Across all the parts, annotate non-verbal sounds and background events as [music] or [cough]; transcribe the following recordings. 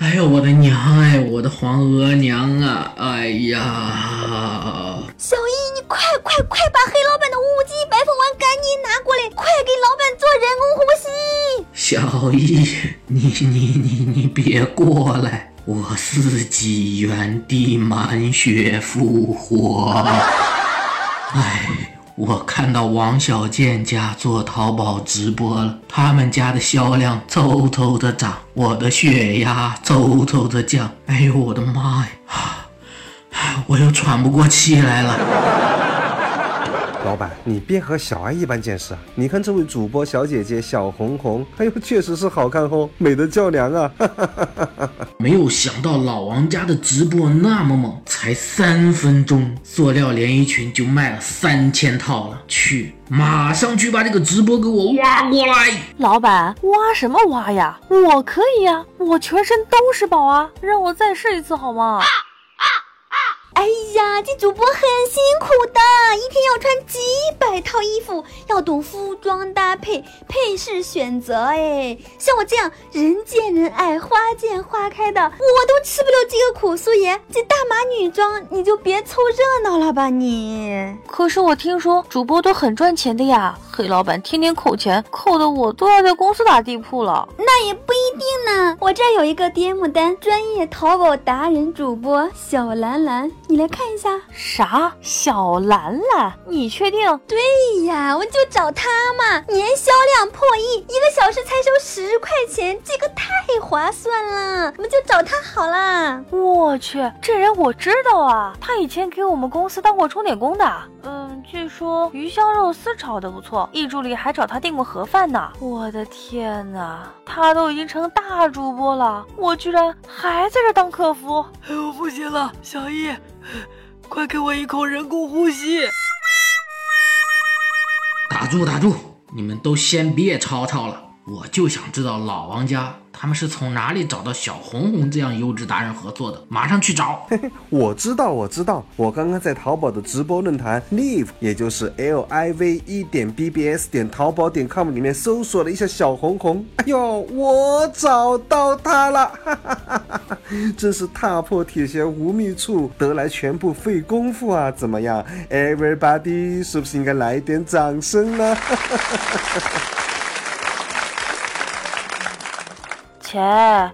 哎呦，我的娘哎，我的皇额娘啊！哎呀，小易，你快快快把黑老板的乌鸡白凤丸赶紧拿过来，快给老板做人工呼吸！小易，你你你你别过来，我自己原地满血复活。哎。我看到王小贱家做淘宝直播了，他们家的销量嗖嗖的涨，我的血压嗖嗖的降。哎呦我的妈呀，我又喘不过气来了。老板，你别和小爱一般见识啊！你看这位主播小姐姐小红红，哎呦，确实是好看哦，美得叫娘啊！[laughs] 没有想到老王家的直播那么猛，才三分钟，塑料连衣裙就卖了三千套了。去，马上去把这个直播给我挖过来！老板，挖什么挖呀？我可以呀，我全身都是宝啊！让我再试一次好吗？哎呀，这主播很辛苦的，一天要穿几百套衣服，要懂服装搭配、配饰选择。哎，像我这样人见人爱、花见花开的，我都吃不了这个苦。素颜这大码女装，你就别凑热闹了吧你。可是我听说主播都很赚钱的呀，黑老板天天扣钱，扣的我都要在公司打地铺了。那也不一定呢，我这有一个 DM 单，专业淘宝达人主播小兰兰。你来看一下，啥小兰兰？你确定？对呀，我就找他嘛。年销量破亿，一个小时才收十块钱，这个太划算了，我们就找他好啦。我去，这人我知道啊，他以前给我们公司当过钟点工的。嗯，据说鱼香肉丝炒的不错，易助理还找他订过盒饭呢。我的天哪，他都已经成大主播了，我居然还在这当客服。哎呦，不行了，小易。快给我一口人工呼吸！住打住，你们都先别吵吵了，我就想知道老王家。他们是从哪里找到小红红这样优质达人合作的？马上去找。嘿 [laughs] 嘿我知道，我知道，我刚刚在淘宝的直播论坛 live，也就是 l i v 一点 b b s 点淘宝点 com 里面搜索了一下小红红。哎呦，我找到她了！哈哈哈哈哈真是踏破铁鞋无觅处，得来全不费工夫啊！怎么样，everybody，是不是应该来点掌声呢？哈哈哈哈切，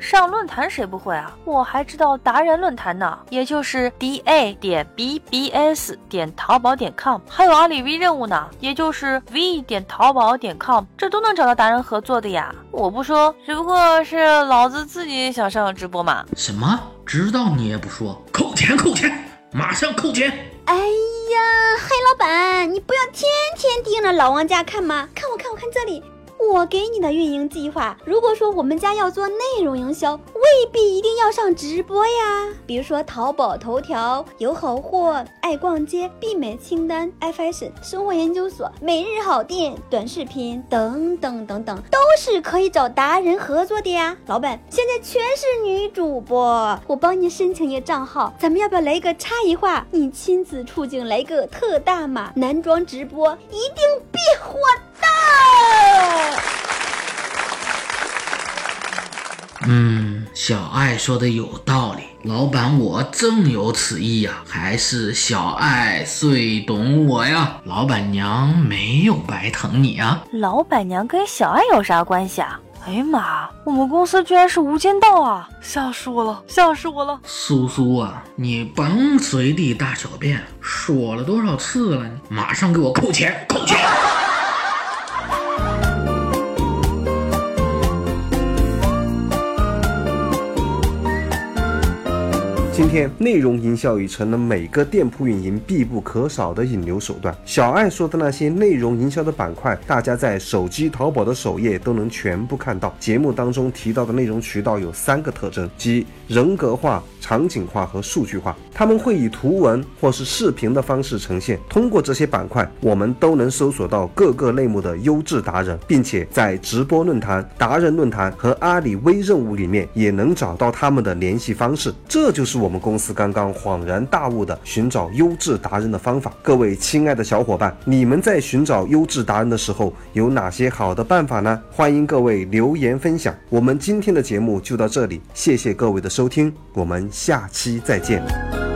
上论坛谁不会啊？我还知道达人论坛呢，也就是 d a 点 b b s 点淘宝点 com，还有阿里 V 任务呢，也就是 v 点淘宝点 com，这都能找到达人合作的呀。我不说，只不过是老子自己想上直播嘛。什么？知道你也不说，扣钱扣钱，马上扣钱！哎呀，黑老板，你不要天天盯着老王家看吗？看我看我看这里。我给你的运营计划，如果说我们家要做内容营销，未必一定要上直播呀。比如说淘宝头条、有好货、爱逛街、必买清单、爱 fashion、生活研究所、每日好店、短视频等等等等，都是可以找达人合作的呀。老板，现在全是女主播，我帮你申请一个账号，咱们要不要来一个差异化？你亲自出镜来个特大码男装直播，一定必火的。嗯，小爱说的有道理，老板我正有此意呀，还是小爱最懂我呀，老板娘没有白疼你啊。老板娘跟小爱有啥关系啊？哎呀妈，我们公司居然是无间道啊！吓死我了，吓死我了！苏苏啊，你甭随地大小便，说了多少次了？马上给我扣钱，扣钱！今天，内容营销已成了每个店铺运营必不可少的引流手段。小爱说的那些内容营销的板块，大家在手机淘宝的首页都能全部看到。节目当中提到的内容渠道有三个特征，即人格化、场景化和数据化。他们会以图文或是视频的方式呈现。通过这些板块，我们都能搜索到各个类目的优质达人，并且在直播论坛、达人论坛和阿里微任务里面也能找到他们的联系方式。这就是我我们公司刚刚恍然大悟的寻找优质达人的方法。各位亲爱的小伙伴，你们在寻找优质达人的时候有哪些好的办法呢？欢迎各位留言分享。我们今天的节目就到这里，谢谢各位的收听，我们下期再见。